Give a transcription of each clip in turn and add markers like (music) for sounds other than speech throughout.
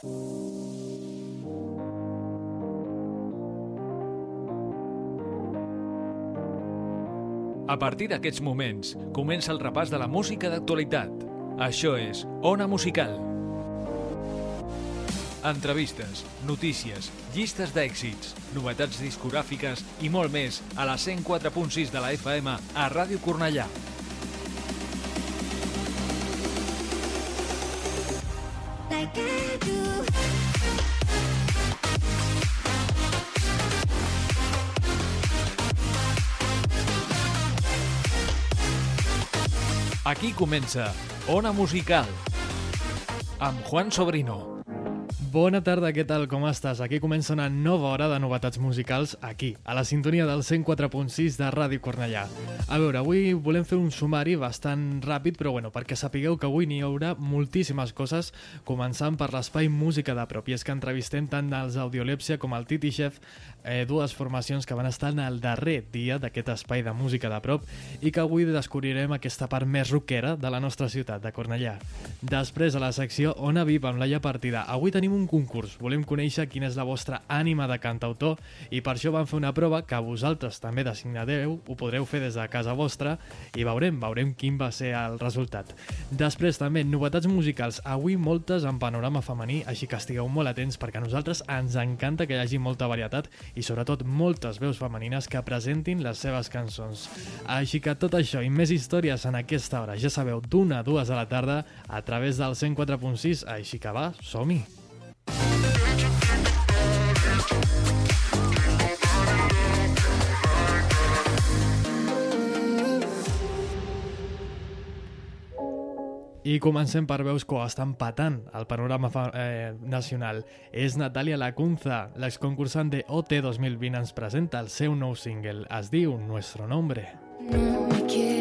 A partir d'aquests moments, comença el repàs de la música d'actualitat. Això és Ona Musical. Entrevistes, notícies, llistes d'èxits, novetats discogràfiques i molt més a la 104.6 de la FM a Ràdio Cornellà. Aquí comença Ona Musical amb Juan Sobrino. Bona tarda, què tal, com estàs? Aquí comença una nova hora de novetats musicals aquí, a la sintonia del 104.6 de Ràdio Cornellà. A veure, avui volem fer un sumari bastant ràpid, però bueno, perquè sapigueu que avui n'hi haurà moltíssimes coses, començant per l'espai Música de Prop, i és que entrevistem tant els Audiolèpsia com el Titi Chef, eh, dues formacions que van estar en el darrer dia d'aquest espai de música de prop i que avui descobrirem aquesta part més rockera de la nostra ciutat, de Cornellà. Després, a la secció Ona Viva amb Laia Partida, avui tenim un concurs. Volem conèixer quina és la vostra ànima de cantautor i per això vam fer una prova que vosaltres també designadeu, ho podreu fer des de casa vostra i veurem, veurem quin va ser el resultat. Després també, novetats musicals, avui moltes en panorama femení, així que estigueu molt atents perquè a nosaltres ens encanta que hi hagi molta varietat i sobretot moltes veus femenines que presentin les seves cançons. Així que tot això i més històries en aquesta hora, ja sabeu, d'una a dues de la tarda a través del 104.6, així que va, som-hi! I comencem per veus que ho estan patant al panorama eh, nacional. És Natàlia Lacunza, l'exconcursant de OT 2020, ens presenta el seu nou single. Es diu Nuestro Nombre. No me quiero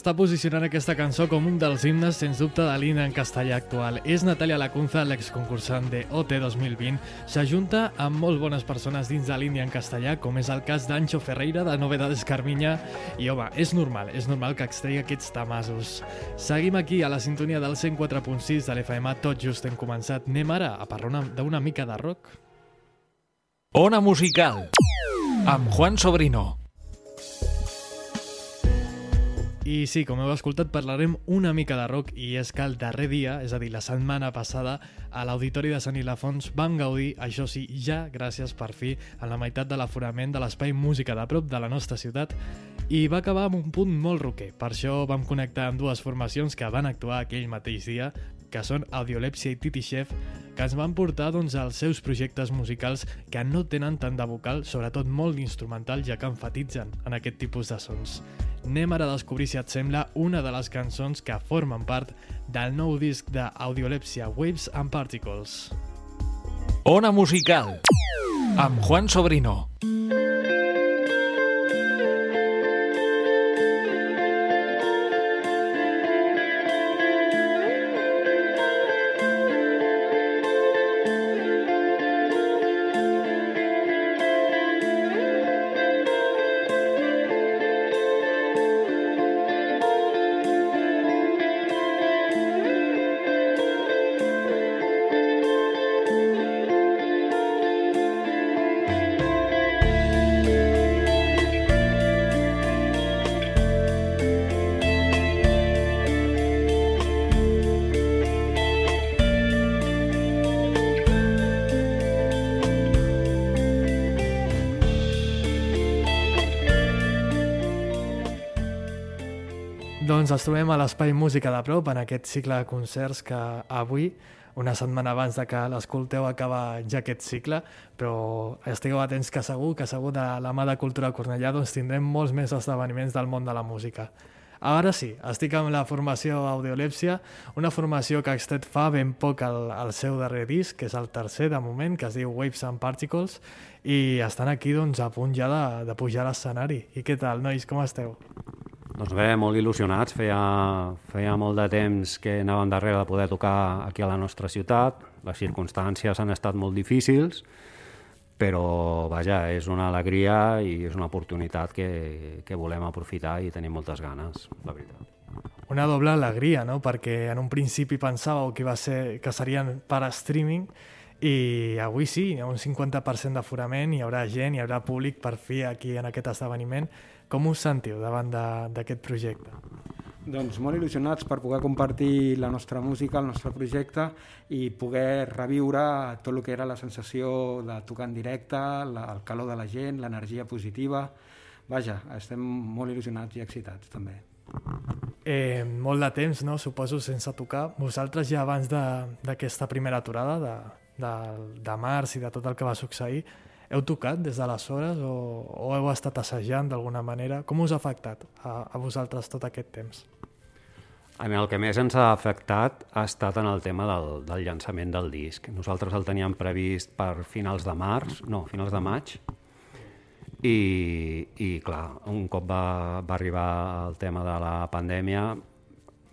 S'està posicionant aquesta cançó com un dels himnes, sens dubte, de l'himne en castellà actual. És Natàlia Lacunza, l'exconcursant de OT 2020. S'ajunta amb molt bones persones dins de l'himne en castellà, com és el cas d'Ancho Ferreira, de Novedades Carminya, i home, és normal, és normal que extregui aquests tamasos. Seguim aquí, a la sintonia del 104.6 de l'FM, tot just hem començat. Anem ara a parlar una- d'una mica de rock? Ona Musical amb Juan Sobrino. I sí, com heu escoltat, parlarem una mica de rock i és que el darrer dia, és a dir, la setmana passada, a l'Auditori de Sant Ilafons van gaudir, això sí, ja gràcies per fi, a la meitat de l'aforament de l'Espai Música de prop de la nostra ciutat i va acabar amb un punt molt roquer. Per això vam connectar amb dues formacions que van actuar aquell mateix dia, que són Audiolèpsia i Titi Chef, que ens van portar doncs, als seus projectes musicals que no tenen tant de vocal, sobretot molt d'instrumental, ja que enfatitzen en aquest tipus de sons. Anem ara a descobrir, si et sembla, una de les cançons que formen part del nou disc d'Audiolèpsia, Waves and Particles. Ona Musical, amb Juan Sobrino. Doncs ens trobem a l'Espai Música de Prop en aquest cicle de concerts que avui, una setmana abans de que l'escolteu, acaba ja aquest cicle, però estigueu atents que segur que segur de la mà de Cultura Cornellà doncs tindrem molts més esdeveniments del món de la música. Ara sí, estic amb la formació Audiolèpsia, una formació que ha extret fa ben poc el, el seu darrer disc, que és el tercer de moment, que es diu Waves and Particles, i estan aquí doncs, a punt ja de, de pujar a l'escenari. I què tal, nois, com esteu? Doncs bé, molt il·lusionats. Feia, feia molt de temps que anàvem darrere de poder tocar aquí a la nostra ciutat. Les circumstàncies han estat molt difícils, però vaja, és una alegria i és una oportunitat que, que volem aprofitar i tenim moltes ganes, la veritat. Una doble alegria, no? Perquè en un principi pensàveu que, va ser, que serien per streaming i avui sí, hi ha un 50% d'aforament, hi haurà gent, hi haurà públic per fi aquí en aquest esdeveniment. Com us sentiu davant d'aquest projecte? Doncs molt il·lusionats per poder compartir la nostra música, el nostre projecte i poder reviure tot el que era la sensació de tocar en directe, la, el calor de la gent, l'energia positiva. Vaja, estem molt il·lusionats i excitats també. Eh, molt de temps, no? suposo, sense tocar. Vosaltres ja abans d'aquesta primera aturada de, de, de març i de tot el que va succeir, heu tocat des d'aleshores o, o heu estat assajant d'alguna manera? Com us ha afectat a, a vosaltres tot aquest temps? A mi el que més ens ha afectat ha estat en el tema del, del llançament del disc. Nosaltres el teníem previst per finals de març, no, finals de maig, i, i clar, un cop va, va arribar el tema de la pandèmia,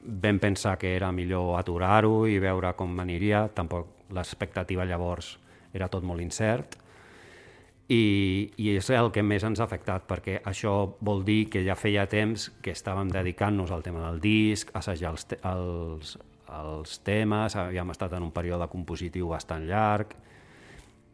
vam pensar que era millor aturar-ho i veure com aniria. Tampoc l'expectativa llavors era tot molt incert i, i és el que més ens ha afectat perquè això vol dir que ja feia temps que estàvem dedicant-nos al tema del disc, assajar els, te els, els temes, havíem estat en un període compositiu bastant llarg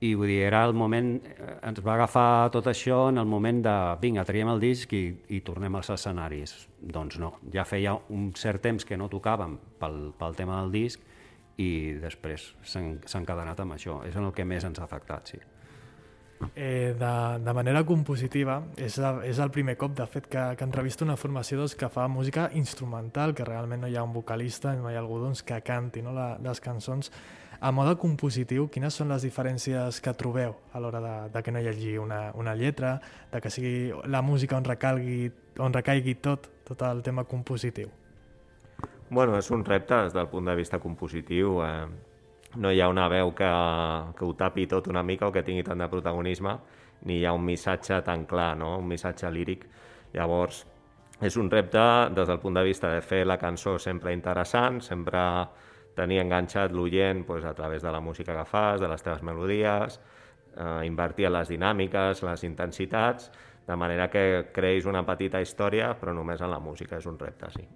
i vull dir, era el moment, eh, ens va agafar tot això en el moment de vinga, traiem el disc i, i tornem als escenaris. Doncs no, ja feia un cert temps que no tocàvem pel, pel tema del disc i després s'ha encadenat amb això. És en el que més ens ha afectat, sí eh, de, de manera compositiva. És, és el primer cop, de fet, que, que entrevisto una formació doncs, que fa música instrumental, que realment no hi ha un vocalista, no hi ha algú doncs, que canti no, la, les cançons. A mode compositiu, quines són les diferències que trobeu a l'hora de, de que no hi hagi una, una lletra, de que sigui la música on, recalgui, on recaigui tot, tot el tema compositiu? Bueno, és un repte des del punt de vista compositiu. Eh, no hi ha una veu que, que ho tapi tot una mica o que tingui tant de protagonisme, ni hi ha un missatge tan clar, no? un missatge líric. Llavors, és un repte des del punt de vista de fer la cançó sempre interessant, sempre tenir enganxat l'oient pues, a través de la música que fas, de les teves melodies, eh, invertir en les dinàmiques, les intensitats, de manera que creïs una petita història, però només en la música, és un repte, sí.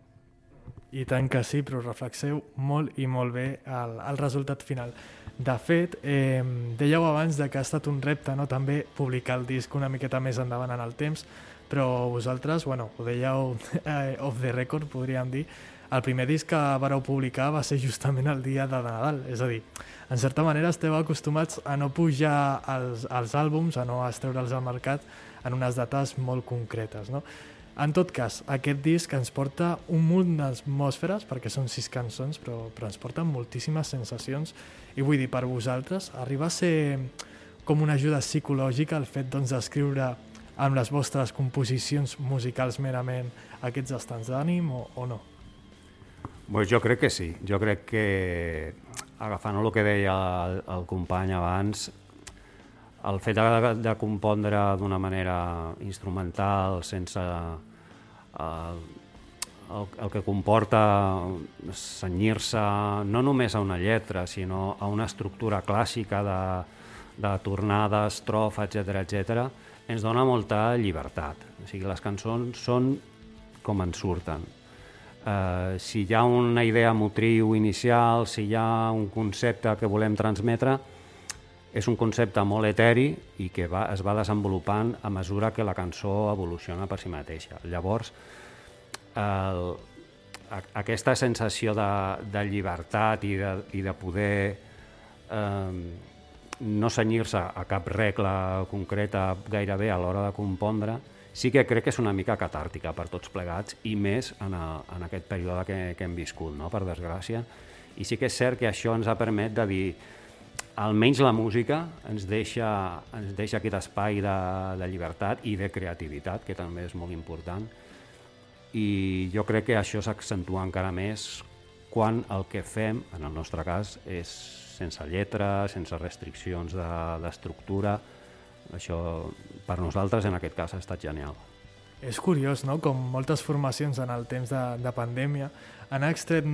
I tant que sí, però reflexeu molt i molt bé el, el resultat final. De fet, eh, dèieu abans de que ha estat un repte no? també publicar el disc una miqueta més endavant en el temps, però vosaltres, bueno, ho dèieu (laughs) eh, off the record, podríem dir, el primer disc que vareu publicar va ser justament el dia de Nadal, és a dir, en certa manera esteu acostumats a no pujar als, als àlbums, a no estreure'ls al mercat en unes dates molt concretes, no? En tot cas, aquest disc ens porta un munt d'atmosferes, perquè són sis cançons, però, però ens porten moltíssimes sensacions, i vull dir, per vosaltres, arriba a ser com una ajuda psicològica el fet doncs, d'escriure amb les vostres composicions musicals merament aquests estants d'ànim o, o no? Pues jo crec que sí. Jo crec que, agafant el que deia el, el company abans, el fet de, de compondre d'una manera instrumental, sense eh, el, el que comporta senyir-se no només a una lletra, sinó a una estructura clàssica de, de tornada, estrofa, etc etc, ens dona molta llibertat. O sigui, les cançons són com en surten eh, si hi ha una idea motriu inicial, si hi ha un concepte que volem transmetre, és un concepte molt eteri i que va, es va desenvolupant a mesura que la cançó evoluciona per si mateixa. Llavors, el, a, aquesta sensació de, de llibertat i de, i de poder eh, no senyir-se a cap regla concreta gairebé a l'hora de compondre, sí que crec que és una mica catàrtica per tots plegats i més en, a, en aquest període que, que hem viscut, no? per desgràcia. I sí que és cert que això ens ha permet de dir almenys la música ens deixa, ens deixa aquest espai de, de llibertat i de creativitat, que també és molt important. I jo crec que això s'accentua encara més quan el que fem, en el nostre cas, és sense lletra, sense restriccions d'estructura, de, això per nosaltres en aquest cas ha estat genial. És curiós, no?, com moltes formacions en el temps de, de pandèmia han extret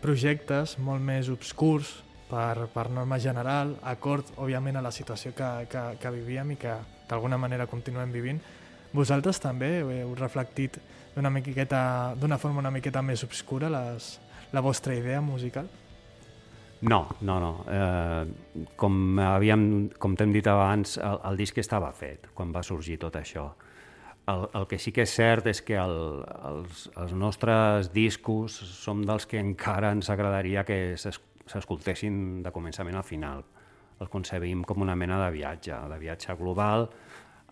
projectes molt més obscurs per, per norma general, acord, òbviament, a la situació que, que, que vivíem i que d'alguna manera continuem vivint. Vosaltres també heu reflectit d'una d'una forma una miqueta més obscura les, la vostra idea musical? No, no, no. Eh, com havíem, com t'hem dit abans, el, el disc estava fet quan va sorgir tot això. El, el que sí que és cert és que el, els, els nostres discos som dels que encara ens agradaria que s'escoltessin de començament al final. Els concebim com una mena de viatge, de viatge global,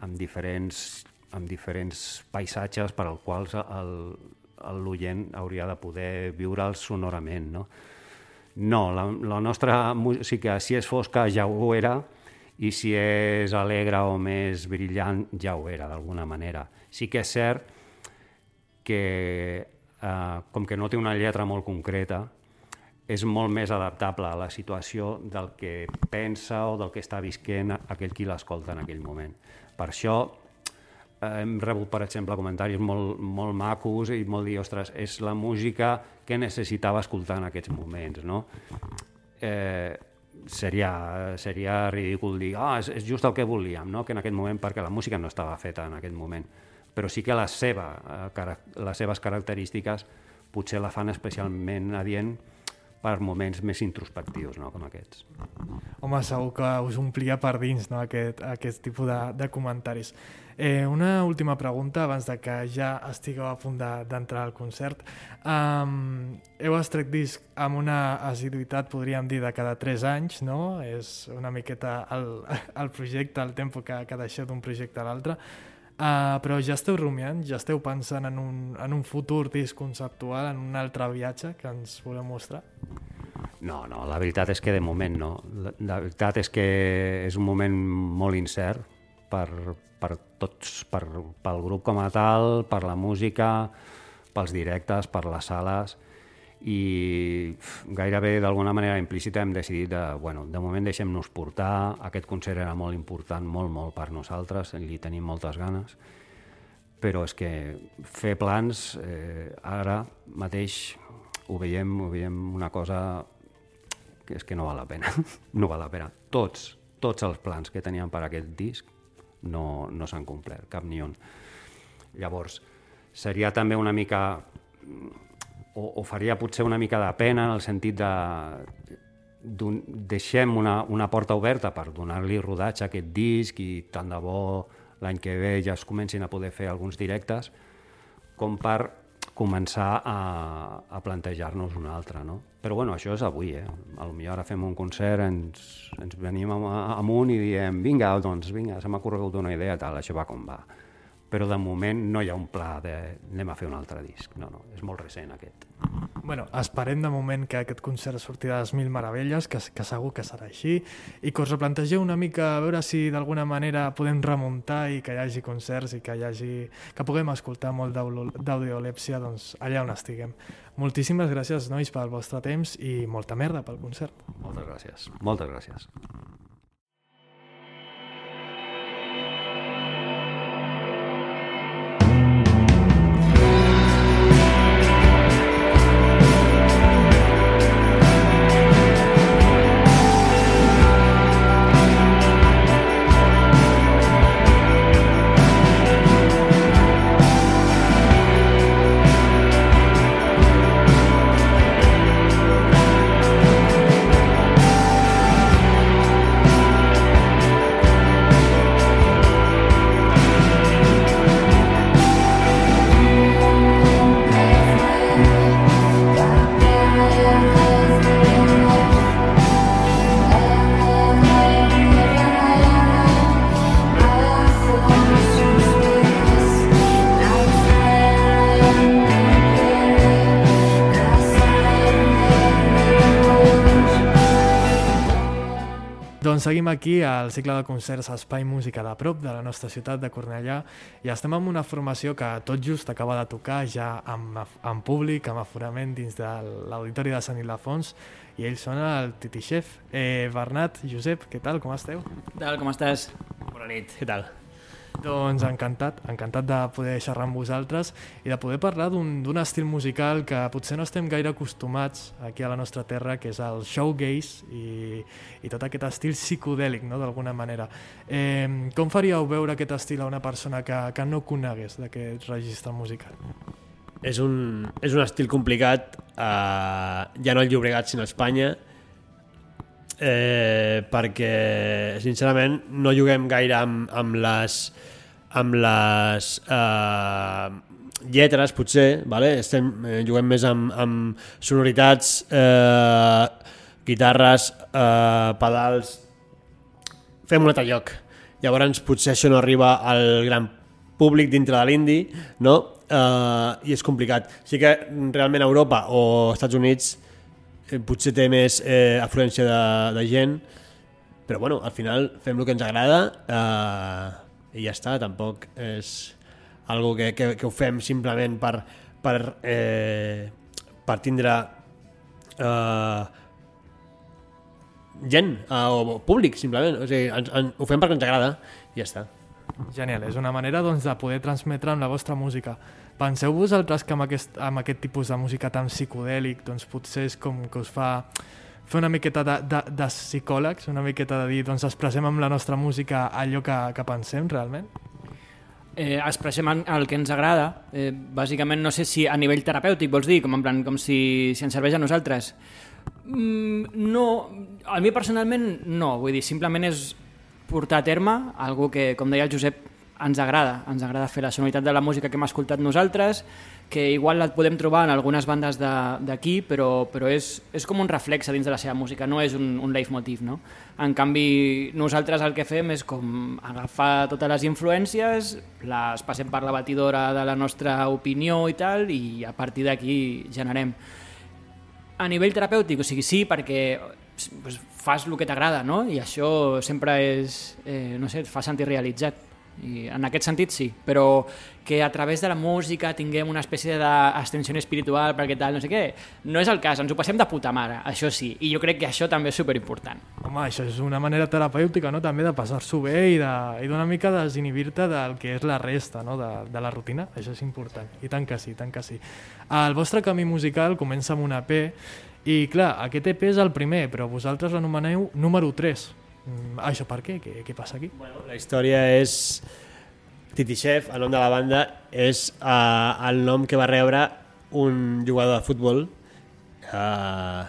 amb diferents, amb diferents paisatges per als quals l'oient hauria de poder viure'ls sonorament. No? No, la, la nostra música, si és fosca, ja ho era, i si és alegre o més brillant, ja ho era, d'alguna manera. Sí que és cert que, eh, com que no té una lletra molt concreta, és molt més adaptable a la situació del que pensa o del que està visquent aquell qui l'escolta en aquell moment. Per això hem rebut, per exemple, comentaris molt, molt macos i molt dir, ostres, és la música que necessitava escoltar en aquests moments, no? Eh, seria, seria ridícul dir, ah, és, és just el que volíem, no? que en aquest moment, perquè la música no estava feta en aquest moment, però sí que la seva, eh, les seves característiques potser la fan especialment adient per moments més introspectius, no? com aquests. Home, segur que us omplia per dins no? aquest, aquest tipus de, de comentaris. Eh, una última pregunta abans de que ja estigueu a punt d'entrar de, al concert. Um, heu estret disc amb una assiduïtat, podríem dir, de cada 3 anys, no? És una miqueta el, (laughs) el projecte, el tempo que, que deixeu d'un projecte a l'altre. Uh, però ja esteu rumiant, ja esteu pensant en un, en un futur disc conceptual, en un altre viatge que ens voleu mostrar? No, no, la veritat és que de moment no. La, la veritat és que és un moment molt incert per, per tots, per, pel grup com a tal, per la música, pels directes, per les sales, i gairebé d'alguna manera implícita hem decidit de, bueno, de moment deixem-nos portar, aquest concert era molt important, molt, molt per nosaltres, li tenim moltes ganes, però és que fer plans, eh, ara mateix ho veiem, ho veiem una cosa que és que no val la pena, (laughs) no val la pena. Tots, tots els plans que teníem per aquest disc no, no s'han complert, cap ni un. Llavors, seria també una mica... O, o faria potser una mica de pena en el sentit de, deixem una, una porta oberta per donar-li rodatge a aquest disc i tant de bo l'any que ve ja es comencin a poder fer alguns directes, com per començar a, a plantejar-nos un altre, no? Però bueno, això és avui, eh? A lo millor ara fem un concert, ens, ens venim amunt i diem vinga, doncs vinga, se m'ha corregut una idea, tal, això va com va però de moment no hi ha un pla de anem a fer un altre disc. No, no, és molt recent aquest. Bueno, esperem de moment que aquest concert surti de les mil meravelles, que, que segur que serà així, i que us replantegeu una mica a veure si d'alguna manera podem remuntar i que hi hagi concerts i que hi hagi... que puguem escoltar molt d'audiolèpsia doncs, allà on estiguem. Moltíssimes gràcies, nois, pel vostre temps i molta merda pel concert. Moltes gràcies. Moltes gràcies. Seguim aquí al cicle de concerts Espai Música de prop de la nostra ciutat de Cornellà i estem amb una formació que tot just acaba de tocar ja amb, amb públic, amb aforament dins de l'auditori de Sant Ildefons i ells són el Titi Chef. Eh, Bernat, Josep, què tal, com esteu? Què tal, com estàs? Bona nit, què tal? Doncs encantat, encantat de poder xerrar amb vosaltres i de poder parlar d'un estil musical que potser no estem gaire acostumats aquí a la nostra terra, que és el showgaze i, i tot aquest estil psicodèlic, no?, d'alguna manera. Eh, com faríeu veure aquest estil a una persona que, que no conegués d'aquest registre musical? És un, és un estil complicat, eh, ja no al Llobregat, sinó a Espanya, eh, perquè sincerament no juguem gaire amb, amb les amb les eh, lletres potser, vale? Estem, eh, juguem més amb, amb sonoritats eh, guitarres eh, pedals fem un altre lloc llavors potser això no arriba al gran públic dintre de l'indi no? eh, i és complicat sí que realment Europa o Estats Units eh, potser té més eh, afluència de, de gent, però bueno, al final fem el que ens agrada eh, i ja està, tampoc és algo que, que, que ho fem simplement per, per, eh, per tindre eh, gent eh, o públic, simplement. O sigui, ens, en, ho fem perquè ens agrada i ja està. Genial, és una manera doncs, de poder transmetre amb la vostra música. Penseu vosaltres que amb aquest, amb aquest tipus de música tan psicodèlic doncs potser és com que us fa fer una miqueta de, de, de psicòlegs, una miqueta de dir, doncs expressem amb la nostra música allò que, que pensem realment? Eh, expressem el que ens agrada. Eh, bàsicament, no sé si a nivell terapèutic, vols dir, com, en plan, com si, si ens serveix a nosaltres. Mm, no, a mi personalment no, vull dir, simplement és portar a terme algo que, com deia el Josep, ens agrada, ens agrada fer la sonoritat de la música que hem escoltat nosaltres, que igual la podem trobar en algunes bandes d'aquí, però, però és, és com un reflex dins de la seva música, no és un, un leitmotiv. No? En canvi, nosaltres el que fem és com agafar totes les influències, les passem per la batidora de la nostra opinió i tal, i a partir d'aquí generem. A nivell terapèutic, o sigui, sí, perquè pues, fas el que t'agrada, no? I això sempre és, eh, no sé, et fa sentir realitzat i en aquest sentit sí, però que a través de la música tinguem una espècie d'extensió espiritual perquè tal, no sé què, no és el cas, ens ho passem de puta mare, això sí, i jo crec que això també és superimportant. Home, això és una manera terapèutica, no?, també de passar-s'ho bé i d'una de, mica desinhibir-te del que és la resta, no?, de, de la rutina, això és important, i tant que sí, tant que sí. El vostre camí musical comença amb una EP, i clar, aquest EP és el primer, però vosaltres l'anomeneu número 3, Mm, això per què? què? Què passa aquí? Bueno, la història és... Titi Chef, el nom de la banda, és uh, el nom que va rebre un jugador de futbol uh,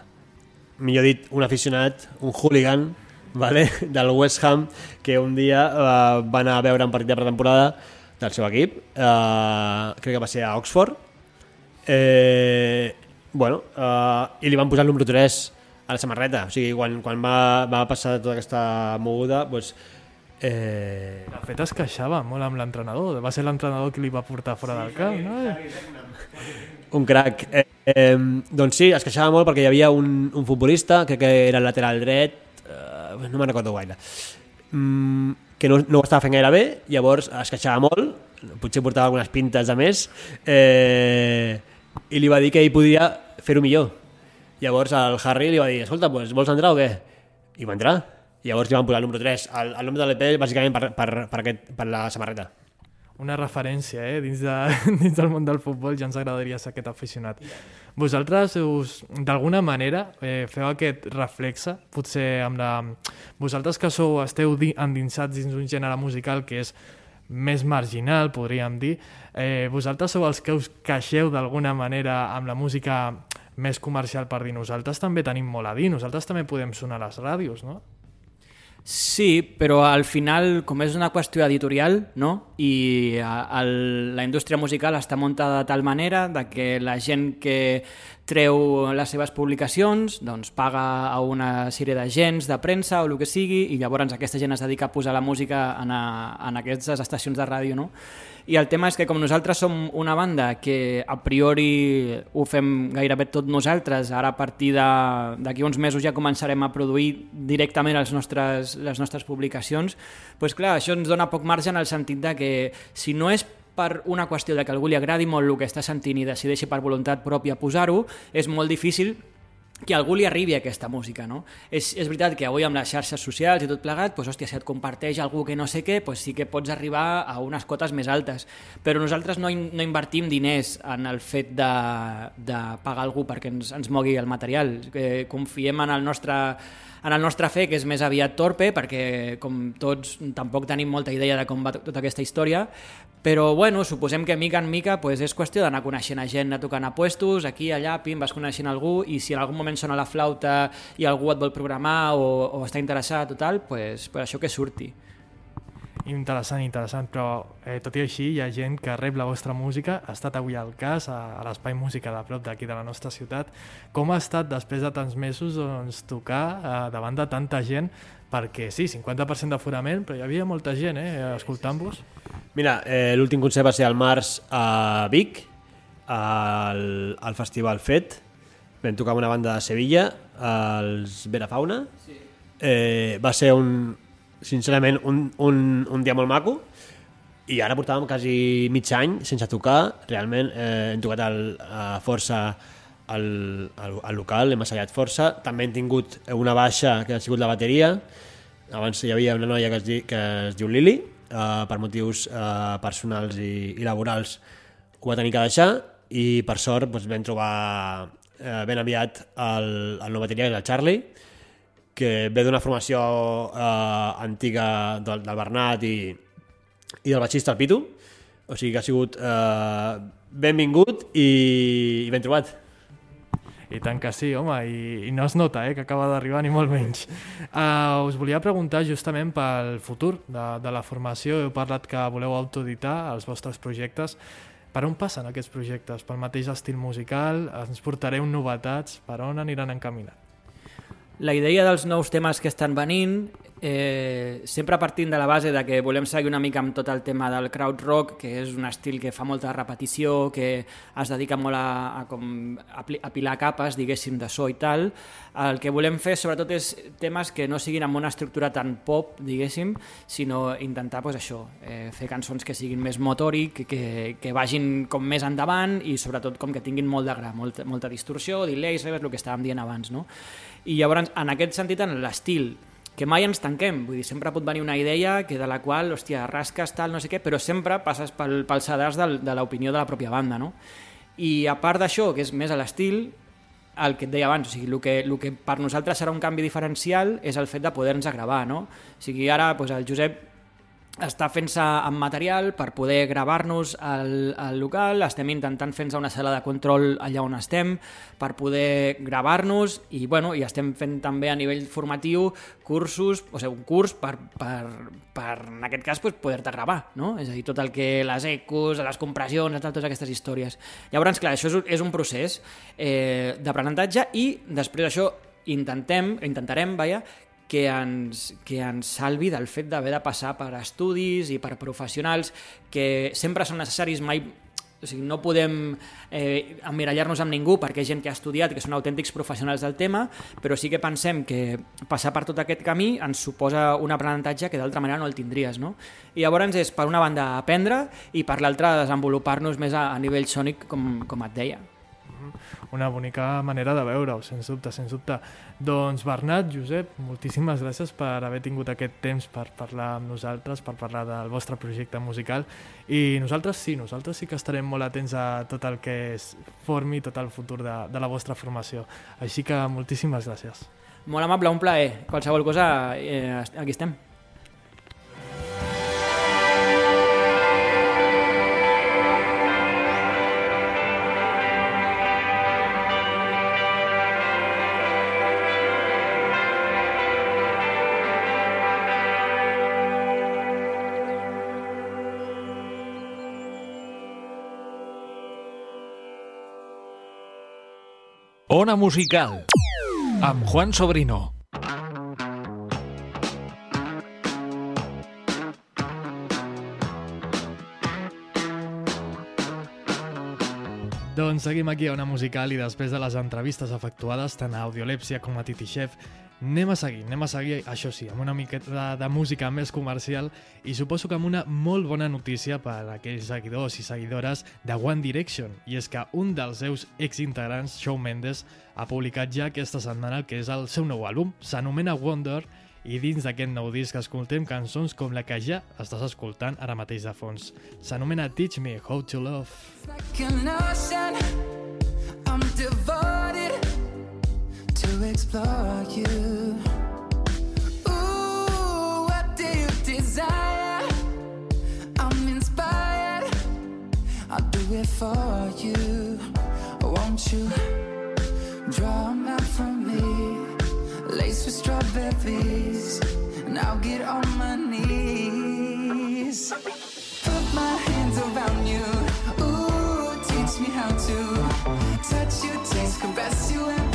millor dit, un aficionat, un hooligan, vale? (laughs) del West Ham, que un dia uh, va anar a veure un partit de pretemporada del seu equip, uh, crec que va ser a Oxford, eh, bueno, uh, i li van posar el número 3 a la samarreta, o sigui, quan, quan va, va passar tota aquesta moguda, doncs, eh... De fet, es queixava molt amb l'entrenador. Va ser l'entrenador qui li va portar fora del camp, no? Un crac. Eh, eh, doncs sí, es queixava molt perquè hi havia un, un futbolista, crec que era el lateral dret, eh, no me'n recordo gaire, mm, que no, no ho estava fent gaire bé, llavors es queixava molt, potser portava algunes pintes de més, eh, i li va dir que ell podia fer-ho millor Llavors el Harry li va dir, escolta, pues, vols entrar o què? I va entrar. I llavors li van posar el número 3. El, el nom de l'EP bàsicament per, per, per, aquest, per la samarreta. Una referència, eh? Dins, de, (laughs) dins del món del futbol ja ens agradaria ser aquest aficionat. Vosaltres, us, d'alguna manera, eh, feu aquest reflexe, potser amb la... Vosaltres que sou, esteu di, endinsats dins un gènere musical que és més marginal, podríem dir, eh, vosaltres sou els que us queixeu d'alguna manera amb la música més comercial per dir nosaltres també tenim molt a dir, nosaltres també podem sonar a les ràdios, no? Sí, però al final, com és una qüestió editorial, no? i el, la indústria musical està muntada de tal manera de que la gent que treu les seves publicacions doncs paga a una sèrie d'agents de premsa o el que sigui i llavors aquesta gent es dedica a posar la música en, a, en aquestes estacions de ràdio. No? I el tema és que com nosaltres som una banda que a priori ho fem gairebé tot nosaltres, ara a partir d'aquí uns mesos ja començarem a produir directament els nostres, les nostres publicacions, doncs clar, això ens dona poc marge en el sentit de que si no és per una qüestió de que algú li agradi molt el que està sentint i decideixi per voluntat pròpia posar-ho, és molt difícil que a algú li arribi aquesta música, no? És, és veritat que avui amb les xarxes socials i tot plegat, doncs, hòstia, si et comparteix algú que no sé què, doncs sí que pots arribar a unes cotes més altes. Però nosaltres no, no invertim diners en el fet de, de pagar algú perquè ens, ens mogui el material. Eh, confiem en el nostre en el nostre fe, que és més aviat torpe, perquè com tots tampoc tenim molta idea de com va tota aquesta història, però bueno, suposem que mica en mica pues, és qüestió d'anar coneixent a gent, anar tocant a puestos, aquí, allà, pim, vas coneixent algú, i si en algun moment sona la flauta i algú et vol programar o, o està interessat o tal, pues, per això que surti. Interessant, interessant, però eh, tot i així hi ha gent que rep la vostra música, ha estat avui al cas a, a l'Espai Música de prop d'aquí de la nostra ciutat. Com ha estat després de tants mesos doncs, tocar eh, davant de tanta gent? Perquè sí, 50% d'aforament, però hi havia molta gent eh, escoltant-vos. Mira, eh, l'últim concert va ser al març a Vic, al, al Festival FET, vam tocar amb una banda de Sevilla, els Vera Fauna, sí. eh, va ser un, sincerament, un, un, un dia molt maco. I ara portàvem quasi mig any sense tocar, realment eh, hem tocat el, a força al, al, al local, hem assajat força, també hem tingut una baixa que ha sigut la bateria, abans hi havia una noia que es, di, que es diu Lili, eh, per motius eh, personals i, i laborals ho va tenir que deixar. I per sort doncs, vam trobar eh, ben aviat el, el nou bateria, que és el Charlie, que ve d'una formació eh, antiga del, del Bernat i, i del baixista el Pitu, o sigui que ha sigut eh, benvingut i, i ben trobat. I tant que sí, home, i, i no es nota eh, que acaba d'arribar ni molt menys. Uh, us volia preguntar justament pel futur de, de la formació. Heu parlat que voleu autoeditar els vostres projectes. Per on passen aquests projectes? Pel mateix estil musical? Ens portareu novetats? Per on aniran encaminats? La idea dels nous temes que estan venint, eh, sempre partint de la base de que volem seguir una mica amb tot el tema del crowd rock, que és un estil que fa molta repetició, que es dedica molt a, a, com, a pilar capes, diguéssim, de so i tal. El que volem fer, sobretot, és temes que no siguin amb una estructura tan pop, diguéssim, sinó intentar, pues, això, eh, fer cançons que siguin més motori, que, que, vagin com més endavant i, sobretot, com que tinguin molt de gra, molta, molta distorsió, delays, el que estàvem dient abans, no? I llavors, en aquest sentit, en l'estil, que mai ens tanquem, vull dir, sempre pot venir una idea que de la qual, hòstia, rasques tal, no sé què, però sempre passes pel, pel sedars del, de l'opinió de la pròpia banda, no? I a part d'això, que és més a l'estil, el que et deia abans, o sigui, el que, el que per nosaltres serà un canvi diferencial és el fet de poder-nos gravar, no? O sigui, ara doncs, el Josep està fent-se amb material per poder gravar-nos al, al local, estem intentant fer-nos una sala de control allà on estem per poder gravar-nos i, bueno, i estem fent també a nivell formatiu cursos, o sigui, un curs per, per, per en aquest cas, pues, poder-te gravar, no? És a dir, tot el que les ecos, les compressions, totes aquestes històries. Llavors, clar, això és, és un procés eh, d'aprenentatge i després d'això intentem, intentarem, vaja, que ens, que ens salvi del fet d'haver de passar per estudis i per professionals que sempre són necessaris, mai o sigui, no podem eh, emmirallar-nos amb ningú perquè és gent que ha estudiat, que són autèntics professionals del tema, però sí que pensem que passar per tot aquest camí ens suposa un aprenentatge que d'altra manera no el tindries. No? I llavors és, per una banda, aprendre i per l'altra, desenvolupar-nos més a, a nivell sònic, com, com et deia una bonica manera de veure-ho, sens dubte, sens dubte. Doncs Bernat, Josep, moltíssimes gràcies per haver tingut aquest temps per parlar amb nosaltres, per parlar del vostre projecte musical i nosaltres sí, nosaltres sí que estarem molt atents a tot el que es formi, tot el futur de, de la vostra formació. Així que moltíssimes gràcies. Molt amable, un plaer. Qualsevol cosa, eh, aquí estem. Ona Musical amb Juan Sobrino. Doncs seguim aquí a Ona Musical i després de les entrevistes efectuades tant a Audiolèpsia com a Titi Chef Anem a seguir, anem a seguir, això sí, amb una miqueta de, de música més comercial i suposo que amb una molt bona notícia per a aquells seguidors i seguidores de One Direction. I és que un dels seus exintegrants, Shawn Mendes, ha publicat ja aquesta setmana el que és el seu nou àlbum. S'anomena Wonder i dins d'aquest nou disc escoltem cançons com la que ja estàs escoltant ara mateix de fons. S'anomena Teach Me How to Love. Like explore you. Ooh, what do you desire? I'm inspired. I'll do it for you. Won't you draw them out from me? Laced with strawberries, and I'll get on my knees. Put my hands around you. Ooh, teach me how to touch you, taste, caress you, and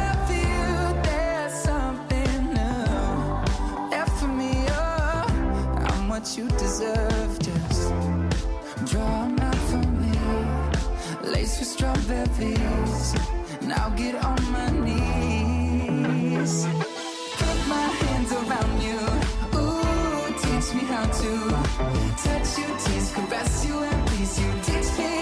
you deserve. Just draw 'em out for me, laced with strawberries, I'll get on my knees. Put my hands around you. Ooh, teach me how to touch you, tease, caress you, and please you. Teach me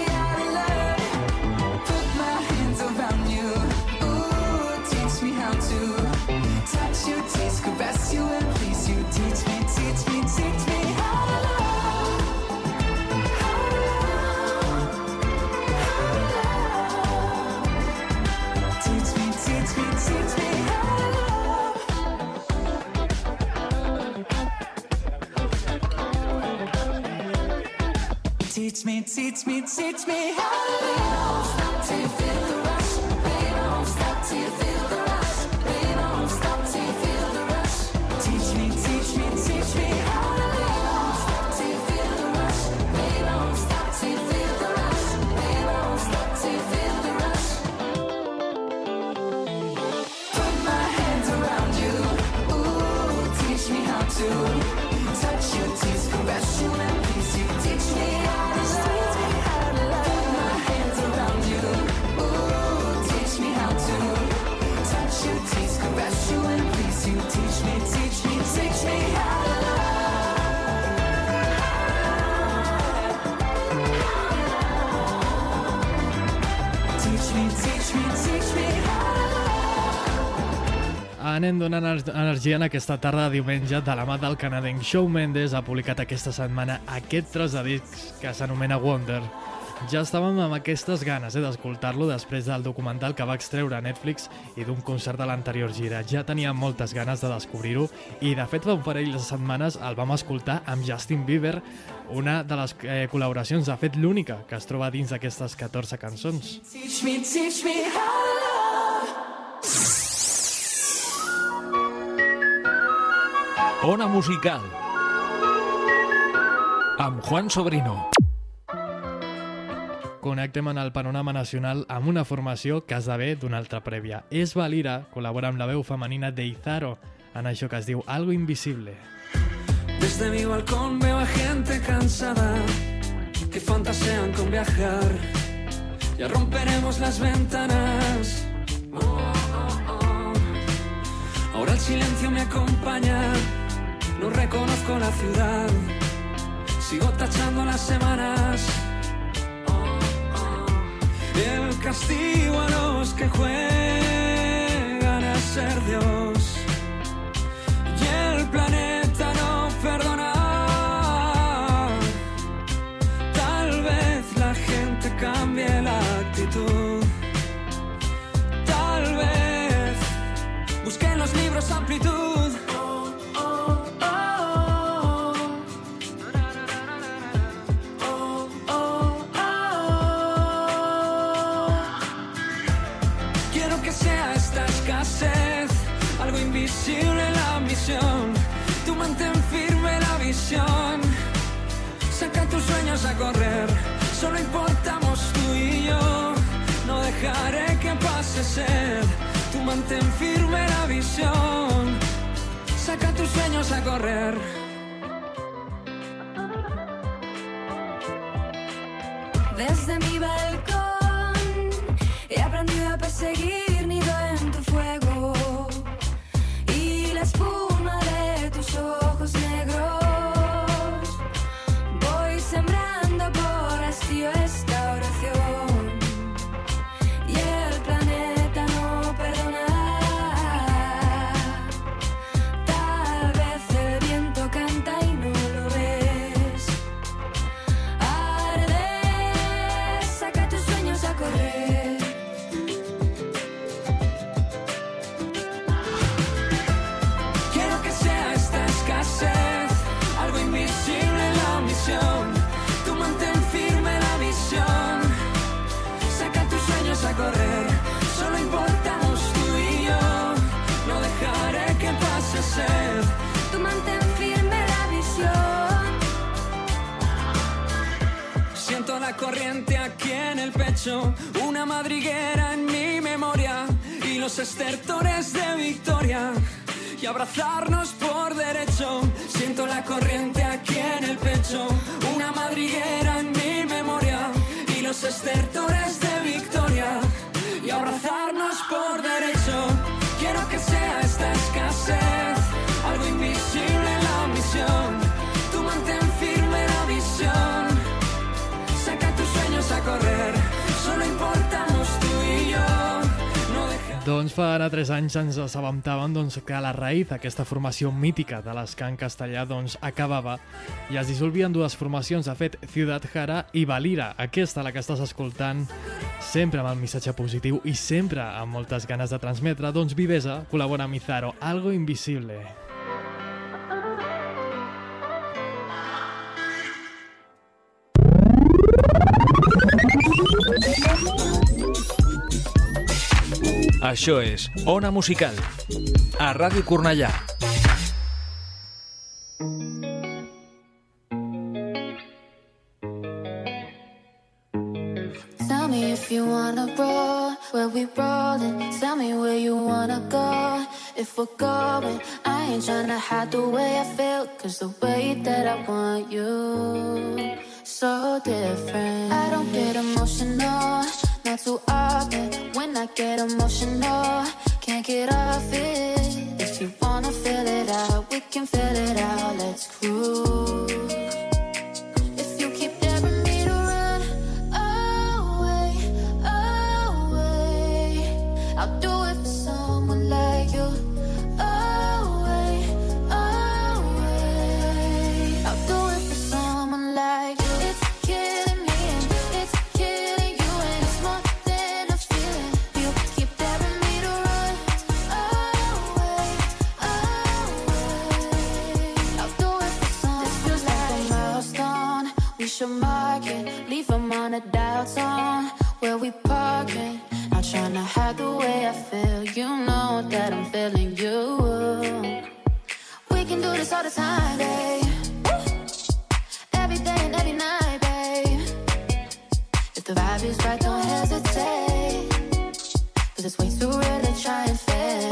Teach me, teach me, teach me how to live. Stop till you feel the rush. Baby, don't stop till you feel the anem donant energia en aquesta tarda de diumenge de la mà del canadenc Shawn Mendes ha publicat aquesta setmana aquest tros de discs que s'anomena Wonder. Ja estàvem amb aquestes ganes eh, d'escoltar-lo després del documental que va extreure a Netflix i d'un concert de l'anterior gira. Ja tenia moltes ganes de descobrir-ho i de fet fa un parell de setmanes el vam escoltar amb Justin Bieber, una de les eh, col·laboracions, de fet l'única, que es troba dins d'aquestes 14 cançons. Teach me, teach me Ona Musical amb Juan Sobrino. Connectem en el panorama nacional amb una formació que esdevé d'una altra prèvia. És Valira col·labora amb la veu femenina d'Izaro en això que es diu Algo Invisible. Desde mi balcón veo a gente cansada que fantasean con viajar. Ya romperemos las ventanas. Oh, oh, oh. Ahora el silencio me acompaña. No reconozco la ciudad. Sigo tachando las semanas. El castigo a los que juegan correr. Solo importamos tú y yo. No dejaré que pase sed. Tú mantén firme la visión. Saca tus sueños a correr. Madriguera en mi memoria y los estertores de victoria. Y abrazarnos por derecho, siento la corriente aquí en el pecho, una madriguera en mi memoria y los estertores de victoria. Y abrazarnos por derecho, quiero que sea esta escasez, algo invisible en la misión. Tú mantén firme la visión a correr, solo importamos tú y yo. Doncs fa ara 3 anys ens assabentàvem doncs, que la raïz, aquesta formació mítica de l'escan castellà, doncs, acabava i es dissolvien dues formacions, de fet, Ciudad Jara i Valira, aquesta la que estàs escoltant, sempre amb el missatge positiu i sempre amb moltes ganes de transmetre, doncs Vivesa col·labora amb Izaro, Algo Invisible. Això és Ona Musical, a Ràdio Cornellà. Tell me if you wanna roll, where we rollin'. Tell me where you wanna go, if we're going. I ain't tryna hide the way I feel, cause the way that I want you, so different. I don't get emotional. Not too often. When I get emotional, can't get off it. If you wanna feel it out, we can feel it out. Let's cruise. If you keep daring me to run away, away, I'll do it market, leave them on a dial tone. Where we parking, not trying to hide the way I feel. You know that I'm feeling you. We can do this all the time, babe. Every day and every night, babe. If the vibe is right, don't hesitate. Cause it's way too real to try and fake.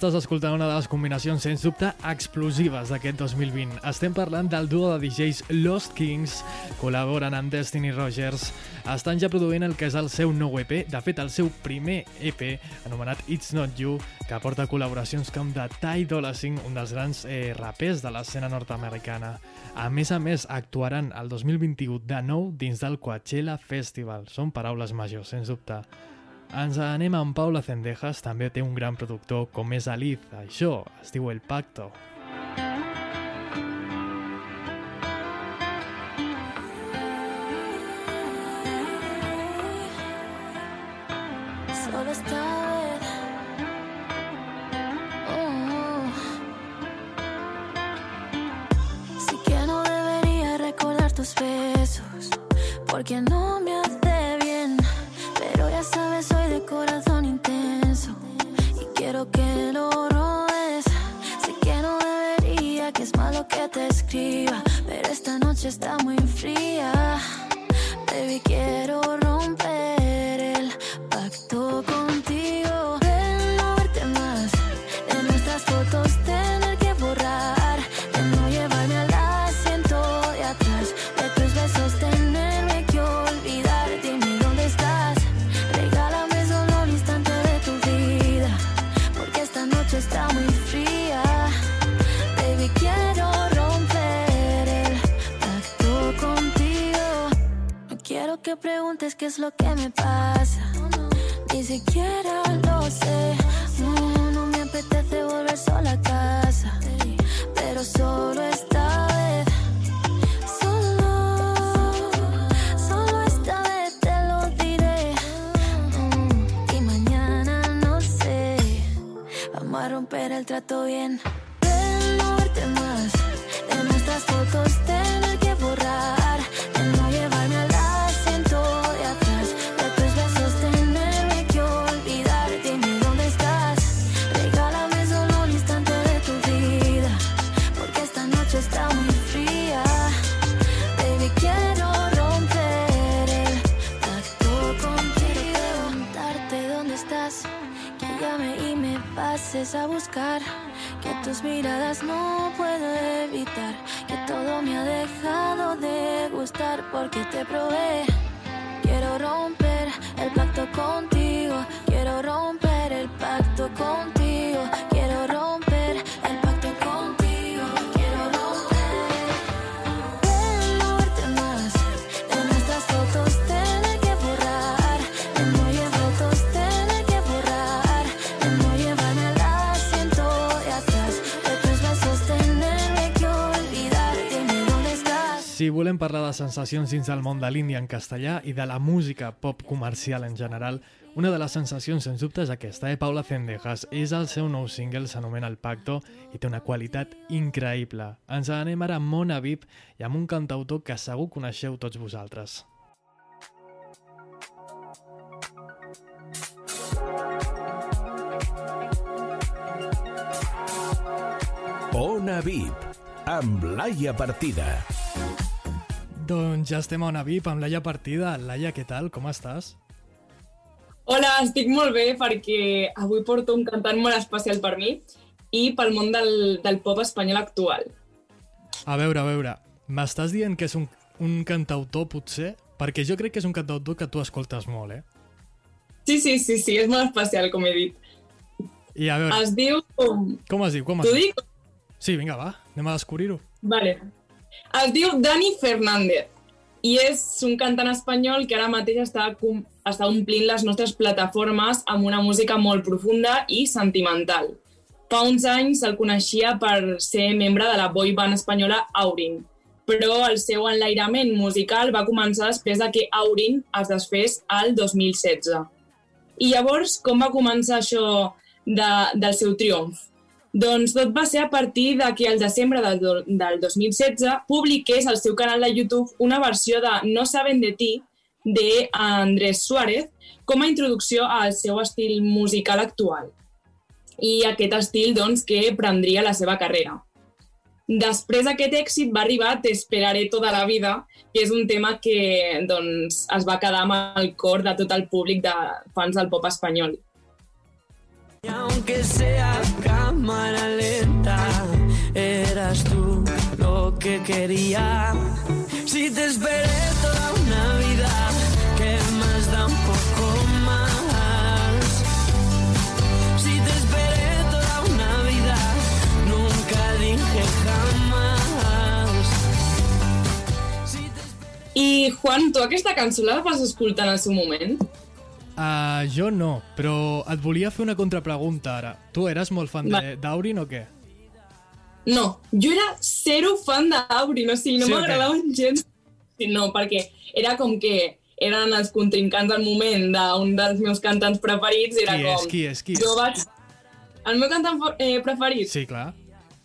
Estàs escoltant una de les combinacions, sens dubte, explosives d'aquest 2020. Estem parlant del duo de DJs Lost Kings, col·laboren amb Destiny Rogers, estan ja produint el que és el seu nou EP, de fet el seu primer EP, anomenat It's Not You, que porta col·laboracions com de Ty Dolla Sign, un dels grans eh, rapers de l'escena nord-americana. A més a més, actuaran el 2021 de nou dins del Coachella Festival. Són paraules majors, sens dubte. Ens anem amb Paula Cendejas, també té un gran productor com és Aliz. Això es diu El Pacto. A buscar. Que tus miradas no puedo evitar. Que todo me ha dejado de gustar porque te probé. Quiero romper el pacto contigo. Quiero romper el pacto contigo. Volem parlar de sensacions dins del món de l'Índia en castellà i de la música pop comercial en general, una de les sensacions, sens dubte, és aquesta, eh? Paula Cendejas. És el seu nou single, s'anomena El Pacto, i té una qualitat increïble. Ens anem ara amb Mona Vip i amb un cantautor que segur coneixeu tots vosaltres. Ona VIP, amb Laia Partida. Doncs ja estem a una VIP amb Laia Partida. Laia, què tal? Com estàs? Hola, estic molt bé perquè avui porto un cantant molt especial per mi i pel món del, del pop espanyol actual. A veure, a veure, m'estàs dient que és un, un cantautor, potser? Perquè jo crec que és un cantautor que tu escoltes molt, eh? Sí, sí, sí, sí, és molt especial, com he dit. I a veure, Es diu... com es diu? Com es T'ho diu? dic? Sí, vinga, va, anem a descobrir-ho. Vale. Es diu Dani Fernández i és un cantant espanyol que ara mateix està, està omplint les nostres plataformes amb una música molt profunda i sentimental. Fa uns anys el coneixia per ser membre de la boy band espanyola Aurin, però el seu enlairament musical va començar després de que Aurin es desfés al 2016. I llavors, com va començar això de, del seu triomf? Doncs tot va ser a partir de que el desembre del, del 2016 publiqués al seu canal de YouTube una versió de No saben de ti de Andrés Suárez com a introducció al seu estil musical actual. I aquest estil doncs, que prendria la seva carrera. Després d'aquest èxit va arribar Te esperaré toda la vida, que és un tema que doncs, es va quedar amb el cor de tot el públic de fans del pop espanyol. Aunque sea cámara lenta, eras tú lo que quería. Si te esperé toda una vida, ¿qué más da un poco más? Si te esperé toda una vida, nunca dije jamás. I, Juan, tu aquesta cançó la vas en el seu moment? Uh, jo no, però et volia fer una contrapregunta ara. Tu eres molt fan d'Aurin o què? No, jo era zero fan d'Aurin, o sigui, no Sí m'agradaven (laughs) gens. Sí, no, perquè era com que eren els contrincants al moment d'un dels meus cantants preferits era Qui és, com... qui és, qui és? Jo vaig... El meu cantant eh, preferit Sí, clar.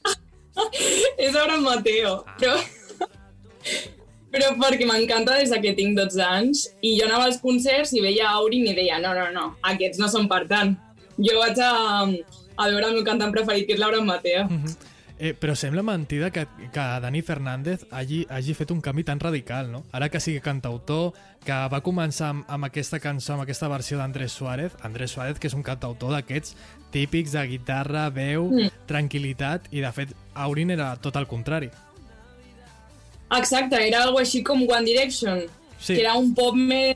(laughs) és Abraham Mateo, però... (laughs) però perquè m'encanta des de que tinc 12 anys i jo anava als concerts i veia Aurin i deia no, no, no, aquests no són per tant. Jo vaig a, a veure el meu cantant preferit, que és l'Abraham Mateo. Eh, però sembla mentida que, que Dani Fernández hagi, hagi fet un canvi tan radical, no? Ara que sigui cantautor, que va començar amb, amb aquesta cançó, amb aquesta versió d'Andrés Suárez, Andrés Suárez, que és un cantautor d'aquests típics de guitarra, veu, Mm. tranquil·litat, i de fet Aurin era tot el contrari. Exacte, era algo així com One Direction, Sí. que era un pop més,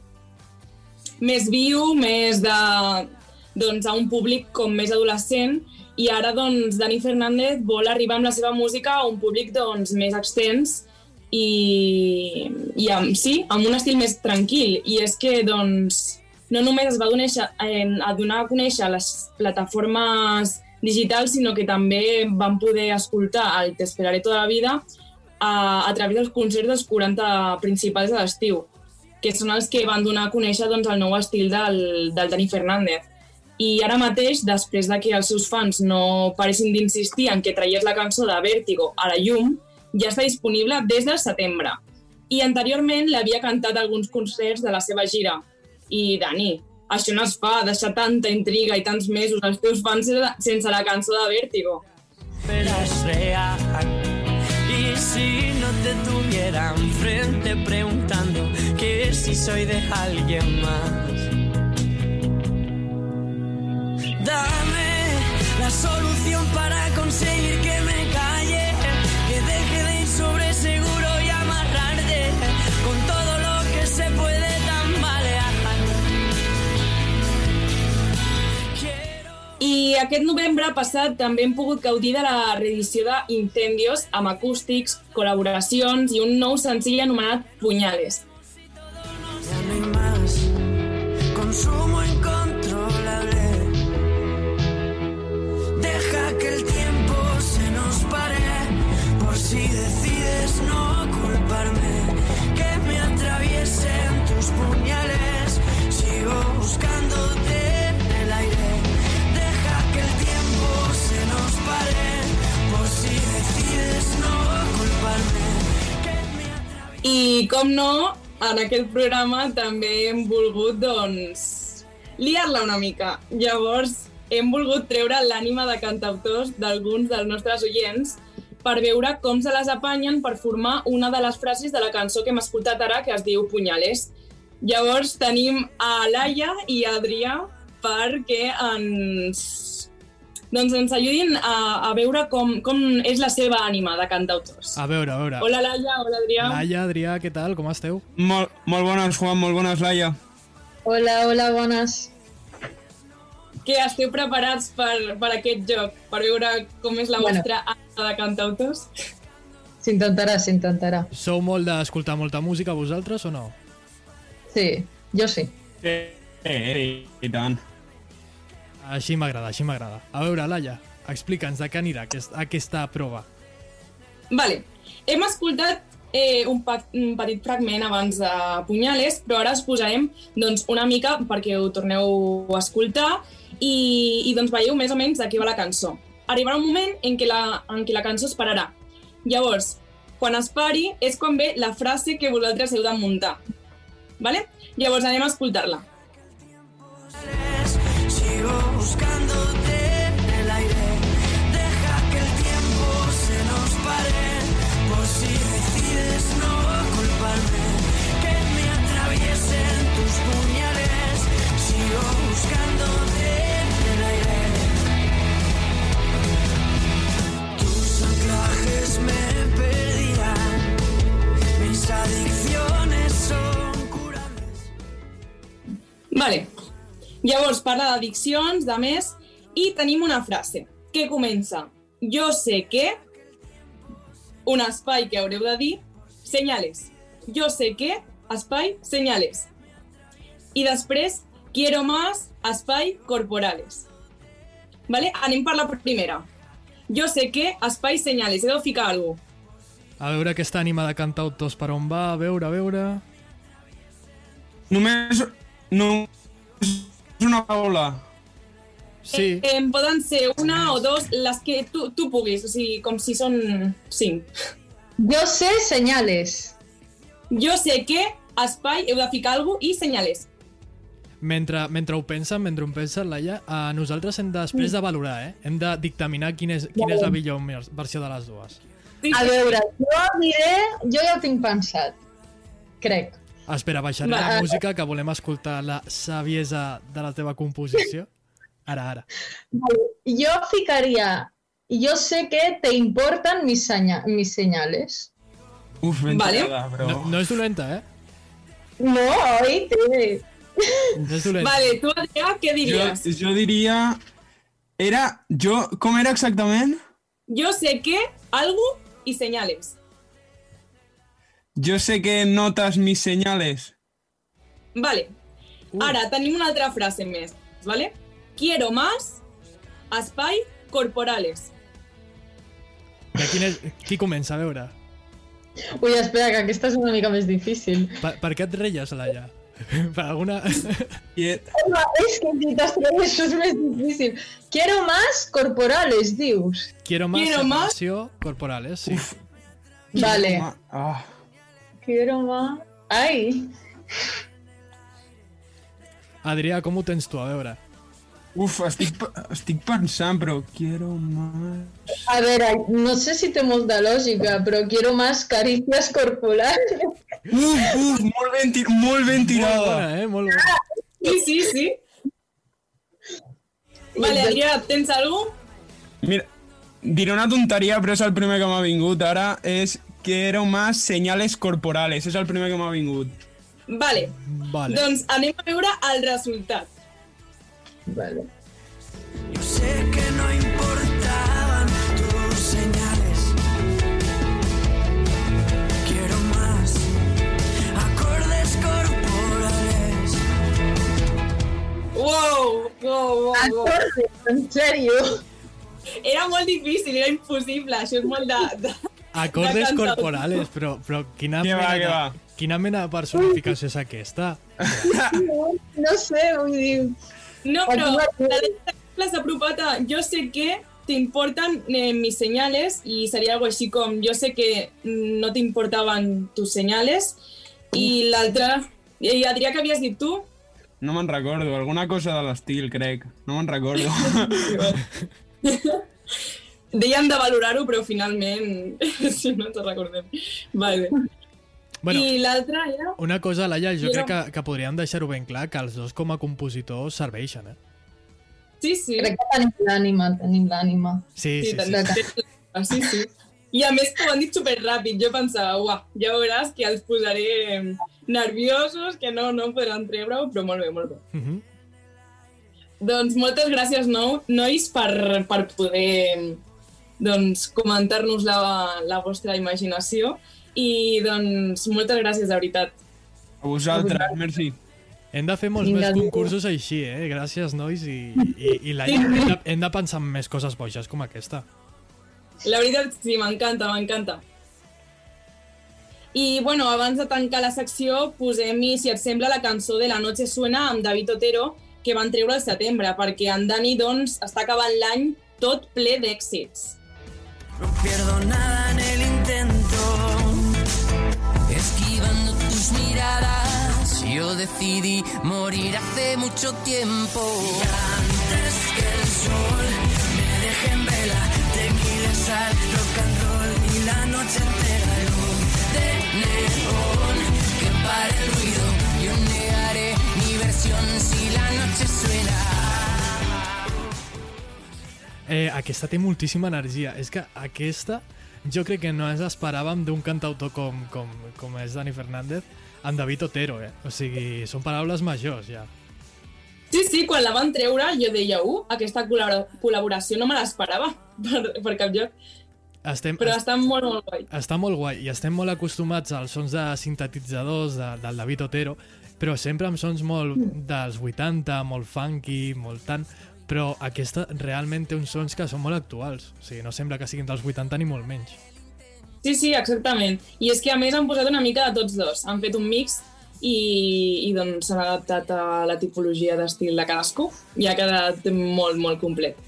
més viu, més de, doncs, a un públic com més adolescent, i ara doncs, Dani Fernández vol arribar amb la seva música a un públic doncs, més extens i, i amb, sí, amb un estil més tranquil. I és que doncs, no només es va donar, eh, a donar a conèixer les plataformes digitals, sinó que també van poder escoltar el T'esperaré tota la vida a, a través dels concerts dels 40 principals de l'estiu, que són els que van donar a conèixer doncs, el nou estil del, del Dani Fernández. I ara mateix, després de que els seus fans no paressin d'insistir en que traies la cançó de Vértigo a la llum, ja està disponible des del setembre. I anteriorment l'havia cantat alguns concerts de la seva gira. I, Dani, això no es fa, deixar tanta intriga i tants mesos als teus fans sense la cançó de Vértigo. pero es real. Y si no te tuviera enfrente preguntando que si soy de alguien más. Dame la solución para conseguir que me calle, que deje de ir sobre seguro y I aquest novembre passat també hem pogut gaudir de la reedició de Incendios amb acústics, col·laboracions i un no hay puñales. I, com no, en aquest programa també hem volgut, doncs, liar-la una mica. Llavors, hem volgut treure l'ànima de cantautors d'alguns dels nostres oients per veure com se les apanyen per formar una de les frases de la cançó que hem escoltat ara, que es diu Punyales. Llavors tenim a Laia i a Adrià perquè ens, doncs ens ajudin a, a veure com, com és la seva ànima de cantautors. A veure, a veure. Hola Laia, hola Adrià. Laia, Adrià, què tal? Com esteu? Molt, molt bones, Juan, molt bones, Laia. Hola, hola, bones. Que esteu preparats per, per aquest joc, per veure com és la Bueno. vostra ànima de cantautors? S'intentarà, s'intentarà. Sou molt d'escoltar molta música vosaltres o no? Sí, jo sí. Sí, sí, i tant. Així m'agrada, així m'agrada. A veure, Laia, explica'ns de què anirà aquest, aquesta prova. Vale, hem escoltat eh, un, pa un petit fragment abans de Punyales, però ara us posarem doncs, una mica perquè ho torneu a escoltar i, i doncs veieu més o menys de què va la cançó. Arribarà un moment en què la, en què la cançó es pararà. Llavors, quan es pari és quan ve la frase que vosaltres heu de muntar. Vale? Llavors anem a escoltar-la. Sigo buscándote en el aire. Deja que el tiempo se nos pare. Por si decides no culparme. Que me atraviesen tus puñales. Sigo buscándote en el aire. Tus anclajes me pedirán. Mis adicciones son curables. Vale. Llavors parla d'addiccions, de més, i tenim una frase que comença Jo sé que, un espai que haureu de dir, senyales. Jo sé que, espai, senyales. I després, quiero más, espai, corporales. Vale? Anem per la primera. Jo sé que, espai, senyales. He de ficar alguna cosa. A veure aquesta ànima de cantautors per on va, a veure, a veure... Només, només una paraula. Sí. Eh, em poden ser una o dos, les que tu, tu puguis, o sigui, com si són cinc. Jo sé senyales. Jo sé que, espai, heu de ficar alguna cosa i senyales. Mentre, mentre ho pensen, mentre ho pensen, Laia, eh, nosaltres hem després de valorar, eh? Hem de dictaminar quina és, quina és la millor versió de les dues. A veure, jo diré... Jo ja ho tinc pensat. Crec. Espera, baixaré Va, la música, que volem escoltar la saviesa de la teva composició. Ara, ara. Vale, Jo ficaria... Jo sé que te importan mis, seña mis señales. Uf, ben Vale. però... No, no és dolenta, eh? No, oíste. No és dolenta. Vale, tu, Adrià, què Jo, diries? jo diria... Era... Jo... Com era exactament? Jo sé que, algo i senyales. Jo sé que notas mis señales. Vale. Ara, tenim una altra frase més, vale? Quiero más, espai, corporales. De quin és, qui comença, a veure? Ui, espera, que aquesta és una mica més difícil. Per, per què et reies, Laia? (laughs) Per alguna... (laughs) Quiet. És que si t'estrenes és més difícil. Quiero más corporales, dius. Quiero más Quiero más- separació corporal, eh? Sí. Vale. Ah, Quiero más... Ai. Adrià, com ho tens tu, a veure? uf, estic, estic pensant, però... Quiero más... A veure, no sé si té molta lògica, però quiero más caricias corporales. Uf, uf, molt ben, tir molt ben Molt tirada. bona, eh? Molt bona. Sí, sí, sí. Vale, Adrià, tens algú? Mira, diré una tonteria, però és el primer que m'ha vingut ara. És quiero más señales corporales. És el primer que m'ha vingut. Vale. Vale. Doncs anem a veure el resultat. Vale. Yo sé que no importaban tus señales. Quiero más acordes corporales. Wow, wow, wow, wow. En sèrio? Era molt difícil, era impossible. Això és molt de... de... Acordes corporales, però, però quina, Què va, mena què de, va? quina mena de personificació és aquesta? No, no sé, vull dir... No, però va- la apropat a jo sé que t'importen eh, mis señales i seria algo així com jo sé que no t'importaven tus señales i l'altra... I Adrià, què havies dit tu? No me'n recordo, alguna cosa de l'estil, crec. No me'n recordo. (laughs) (laughs) (laughs) deien de valorar-ho, però finalment, (laughs) si no ens recordem. Vale. Bueno, I l'altra era... Una cosa, Laia, jo Jo crec que, que podríem deixar-ho ben clar, que els dos com a compositors serveixen, eh? Sí, sí. Crec que tenim l'ànima, tenim l'ànima. Sí, sí, sí. sí. Ah, sí, sí. I a més que ho han dit superràpid, jo pensava, uah, ja veuràs que els posaré nerviosos, que no, no podran treure-ho, però molt bé, molt bé. Uh -huh. Doncs moltes gràcies, no, nois, per, per poder doncs, comentar-nos la, la vostra imaginació i doncs moltes gràcies, de veritat. A vosaltres, merci. Hem de fer molts Vinga, més concursos així, eh? Gràcies, nois, i, i, i Laia, hem de, hem de pensar en més coses boges com aquesta. La veritat, sí, m'encanta, m'encanta. I, bueno, abans de tancar la secció, posem-hi, si et sembla, la cançó de La noche suena amb David Otero, que van treure al setembre, perquè en Dani, doncs, està acabant l'any tot ple d'èxits. Pierdo nada en el intento. Esquivando tus miradas, yo decidí morir hace mucho tiempo. Y antes que el sol me deje en vela, tequila, sal, rock and roll y la noche Eh, aquesta té moltíssima energia. És que aquesta jo crec que no ens esperàvem d'un cantautor com, com, com és Dani Fernández amb David Otero, eh? O sigui, són paraules majors, ja. Sí, sí, quan la van treure jo deia, uh, aquesta col·labora- col·laboració no me l'esperava (laughs) per, per cap lloc, Estem, però està molt, molt guai. Està molt guai i estem molt acostumats als sons de sintetitzadors de, del David Otero, però sempre amb sons molt dels 80, molt funky, molt tant, però aquesta realment té uns sons que són molt actuals. O sigui, no sembla que siguin dels 80 ni molt menys. Sí, sí, exactament. I és que a més han posat una mica de tots dos. Han fet un mix i, i doncs s'han adaptat a la tipologia d'estil de cadascú i ha quedat molt, molt complet.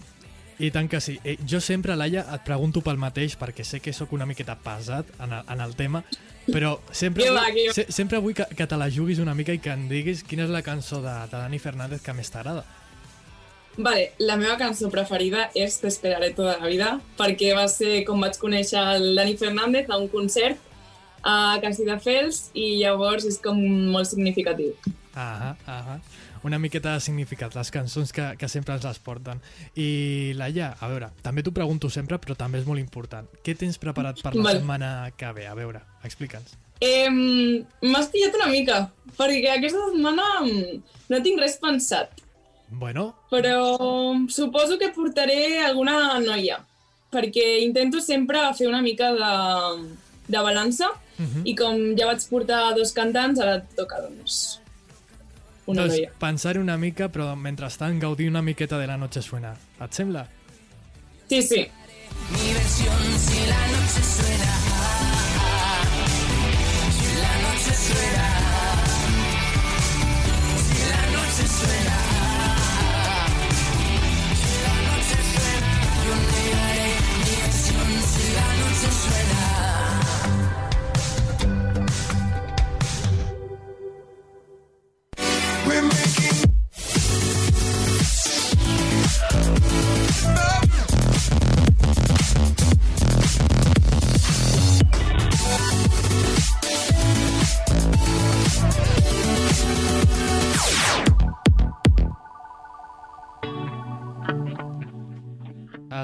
I tant que sí. Eh, jo sempre, Laia, et pregunto pel mateix, perquè sé que sóc una miqueta pesat en el, en el tema, però sempre, (laughs) va, vull, que va. se, sempre vull que, que te la juguis una mica i que em diguis quina és la cançó de, de Dani Fernández que més t'agrada. Vale, la meva cançó preferida és Te esperaré tota la vida, perquè va ser com vaig conèixer el Dani Fernández a un concert a Castelldefels i llavors és com molt significatiu. Ahà, ahà. Una miqueta de significat, les cançons que, que sempre ens les porten. I, Laia, a veure, també t'ho pregunto sempre, però també és molt important. Què tens preparat per la Vale. setmana que ve? A veure, explica'ns. Eh, M'has pillat una mica, perquè aquesta setmana mm, no tinc res pensat, Bueno, però suposo que portaré alguna noia, perquè intento sempre fer una mica de, de balança Mhm. i com ja vaig portar dos cantants, ara et toca, doncs, una doncs noia. pensar una mica, però mentrestant gaudir una miqueta de la noche suena. Et sembla? Sí, sí. Mi versión si la noche suena.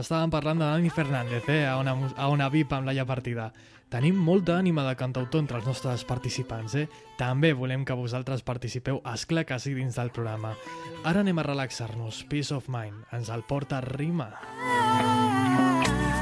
Estàvem parlant de Dani Fernández, eh, a una, a una VIP amb la partida. Tenim molta ànima de cantautor entre els nostres participants, eh? També volem que vosaltres participeu, esclar que sí, dins del programa. Ara anem a relaxar-nos. Peace of Mind. Ens el porta Rima.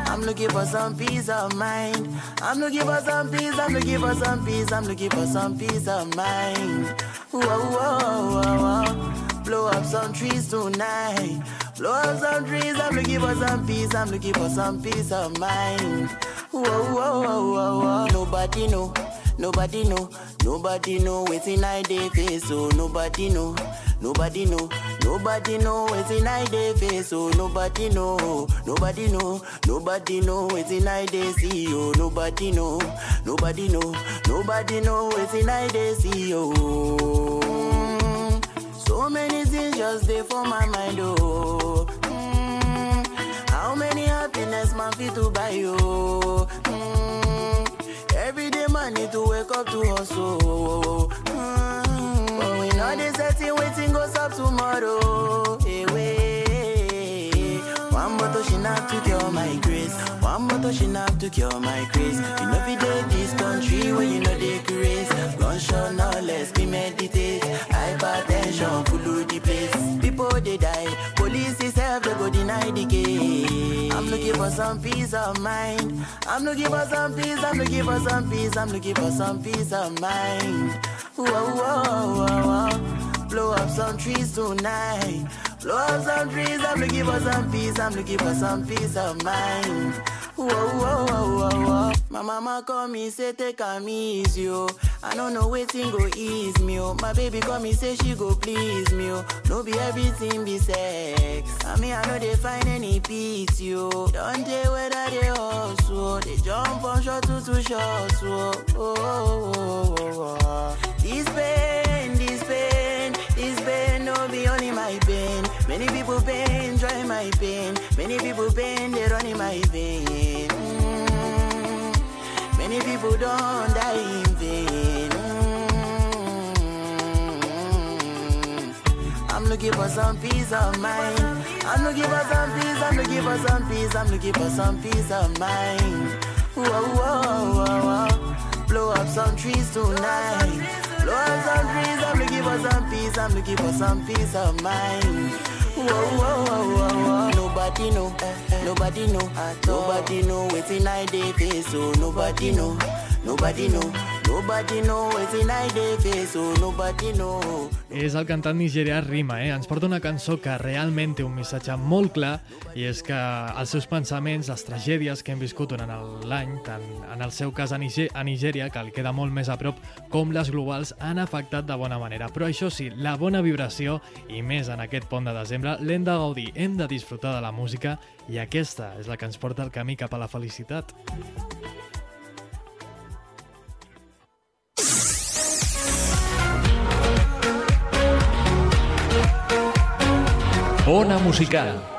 I'm looking for some peace of mind. I'm looking for some peace. I'm looking for some peace. I'm looking for some peace of mind. Whoa, whoa, whoa, whoa. Blow up some trees tonight. Blow up some trees. I'm looking for some peace. I'm looking for some peace of mind. Whoa, whoa, whoa, whoa, whoa. Nobody know. Nobody know. Nobody know what's in I day face. So nobody know. Nobody know. Nobody know what's in I day face. So nobody know. Nobody know. Nobody know what's in I day see. Oh, nobody know. Nobody know. Nobody know what's in I day see. Oh. So many things just there for my mind. Oh. Mm. How many happiness man fit to buy you. Mm, every day man need to wake up to hustle. Mm, but we know they setting waiting goes up tomorrow. Hey, wait. One bottle she not to cure my grace. One bottle she not to cure my grace. You know we did this country where you know they grace. Gunshot now some peace of mind. I'm looking for some peace. I'm looking for some peace. I'm looking for some peace of mind. Whoa, whoa, whoa, whoa. Blow up some trees tonight. Blow up some trees. I'm looking for some peace. I'm looking for some peace of mind. Whoa, whoa, whoa, whoa, whoa. My mama call me, say take a easy, yo. I don't know waiting go ease me, oh. My baby call me, say she go please me, oh. No be everything be sex. I mean, I know they find any peace, yo. Don't tell whether they hustle. Oh. They jump from short to two shots, oh. oh. Oh, oh, oh, oh, oh. This pain, this pain, this pain, no be only my. Many people pain, try my pain. Many people pain, they run in my vein. Mm. Many people don't die in vain. Mm. I'm looking for some peace of mind. I'm looking for some peace. I'm looking for some peace. I'm looking for some peace of mind. Whoa, whoa, whoa, whoa. Blow up some trees tonight. Blow up some trees. I'm looking for some peace. I'm looking for some peace of mind. Whoa, whoa. Nobody know, eh, eh. nobody know, nobody know waiting I dey face. Eh, so nobody know, nobody know, nobody know waiting I dey face. So nobody know. És el cantant nigerià Rima, eh? Ens porta una cançó que realment té un missatge molt clar i és que els seus pensaments, les tragèdies que hem viscut durant l'any, tant en el seu cas a, Niger a Nigèria, que el queda molt més a prop, com les globals, han afectat de bona manera. Però això sí, la bona vibració, i més en aquest pont de desembre, l'hem de gaudir, hem de disfrutar de la música i aquesta és la que ens porta el camí cap a la felicitat. Ona Musical.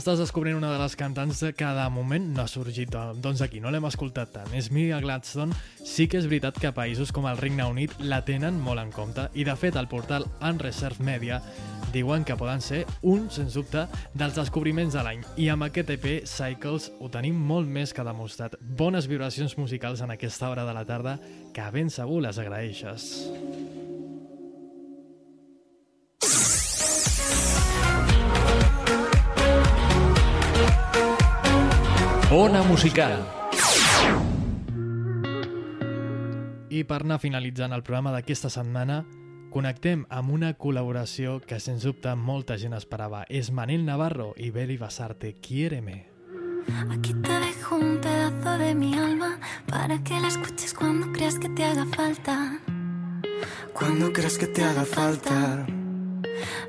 Estàs descobrint una de les cantants que de moment no ha sorgit eh, doncs aquí, no l'hem escoltat tant. És Mia Gladstone. Sí que és veritat que països com el Regne Unit la tenen molt en compte i de fet el portal Unreserved Media diuen que poden ser un, sens dubte, dels descobriments de l'any. I amb aquest EP, Cycles, ho tenim molt més que demostrat. Bones vibracions musicals en aquesta hora de la tarda que ben segur les agraeixes. Ona Musical. I per anar finalitzant el programa d'aquesta setmana, connectem amb una col·laboració que sens dubte molta gent esperava. És Manel Navarro i Beli Basarte, Quiéreme. Aquí te dejo un pedazo de mi alma para que la escuches cuando creas que te haga falta. Cuando creas que te haga falta,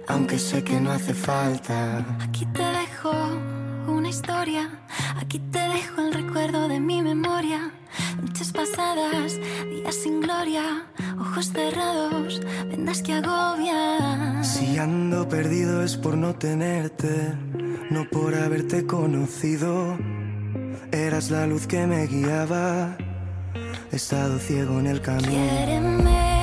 aunque sé que no hace falta. Aquí te dejo una historia, aquí te dejo el recuerdo de mi memoria. Noches pasadas, días sin gloria, ojos cerrados, vendas que agobian. Si ando perdido es por no tenerte, no por haberte conocido. Eras la luz que me guiaba, he estado ciego en el camino. Quiéreme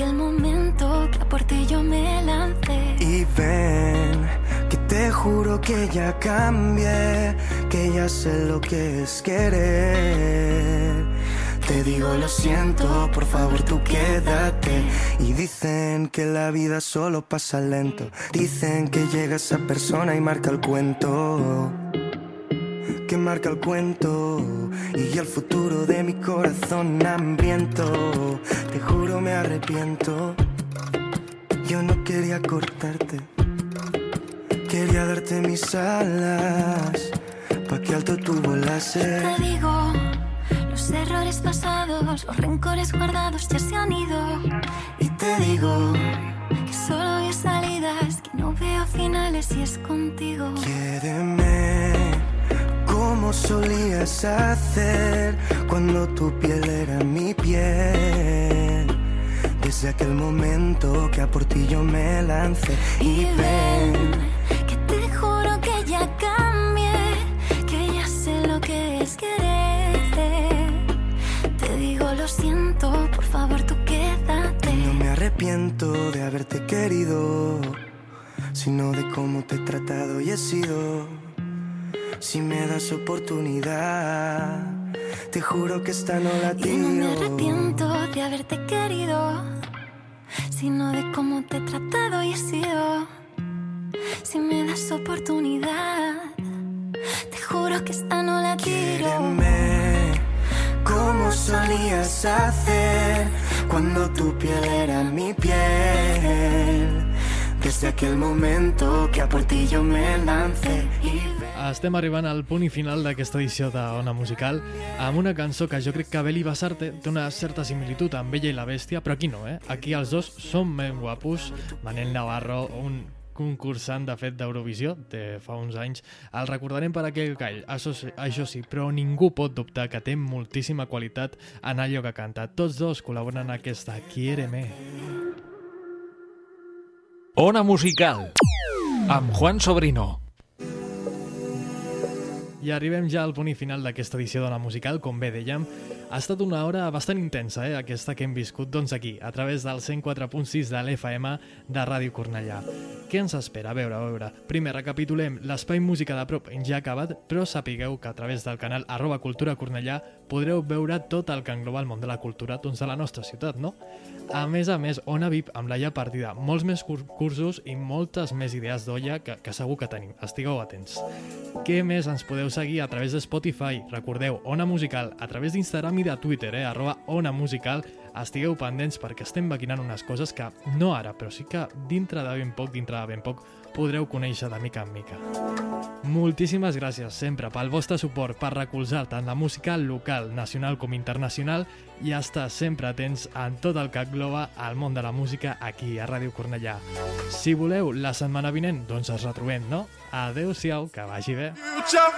aquel momento que a por yo me lancé. Y ven, que te juro que ya cambié, que ya sé lo que es querer. Te digo lo siento, por favor tú quédate. Y dicen que la vida solo pasa lento. Dicen que llega esa persona y marca el cuento. Que marca el cuento y el futuro de mi corazón hambriento. Te juro me arrepiento. Yo no quería cortarte. Quería darte mis alas pa' que alto tú volases. Te digo, los errores pasados, los rencores guardados ya se han ido. Y te digo, Que solo hay salidas, que no veo finales y es contigo. quiéreme como solías hacer cuando tu piel era mi piel. Desde aquel momento que a por ti yo me lancé. Y ven, Que te juro que ya cambié, que ya sé lo que es querer. Te digo lo siento, por favor tú quédate. no me arrepiento de haberte querido, sino de cómo te he tratado y he sido. Si me das oportunidad, te juro que esta no la Y no me arrepiento de haberte querido, sino de cómo te he tratado y he sido. Si me das oportunidad, te juro que esta no la tiro. Quiéreme como solías hacer cuando tu piel era mi piel. Desde aquel momento que a por ti yo me lancé y Estem arribant al punt i final d'aquesta edició d'Ona Musical amb una cançó que jo crec que Beli Basarte té una certa similitud amb Bella i la Bèstia, però aquí no, eh? Aquí els dos són ben guapos. Manel Navarro, un concursant, de fet, d'Eurovisió de fa uns anys. El recordarem per aquell call, això sí, això sí, però ningú pot dubtar que té moltíssima qualitat en allò que canta. Tots dos col·laboren en aquesta Quiéreme. Ona Musical. Amb Juan Sobrino. I arribem ja al punt final d'aquesta edició de la musical, com bé dèiem. Ha estat una hora bastant intensa, eh, aquesta que hem viscut, doncs aquí, a través del 104.6 de l'FM de Ràdio Cornellà. Què ens espera? A veure, a veure. Primer, recapitulem, l'espai música de prop ja ha acabat, però sapigueu que a través del canal arroba cultura Cornellà podreu veure tot el que engloba el món de la cultura doncs, de la nostra ciutat, no? A més a més, Ona VIP amb Laia Partida, molts més cur- cursos i moltes més idees d'olla que, que segur que tenim. Estigueu atents. Què més ens podeu seguir a través de Spotify? Recordeu, Ona Musical, a través d'Instagram i de Twitter, eh? arroba Ona Musical. Estigueu pendents perquè estem maquinant unes coses que, no ara, però sí que dintre de ben poc, dintre de ben poc, podreu conèixer de mica en mica. Moltíssimes gràcies sempre pel vostre suport per recolzar tant la música local, nacional com internacional i estar sempre atents en tot el que engloba el món de la música aquí a Ràdio Cornellà. Si voleu, la setmana vinent, doncs ens retrobem, no? Adeu-siau, que vagi bé. Future.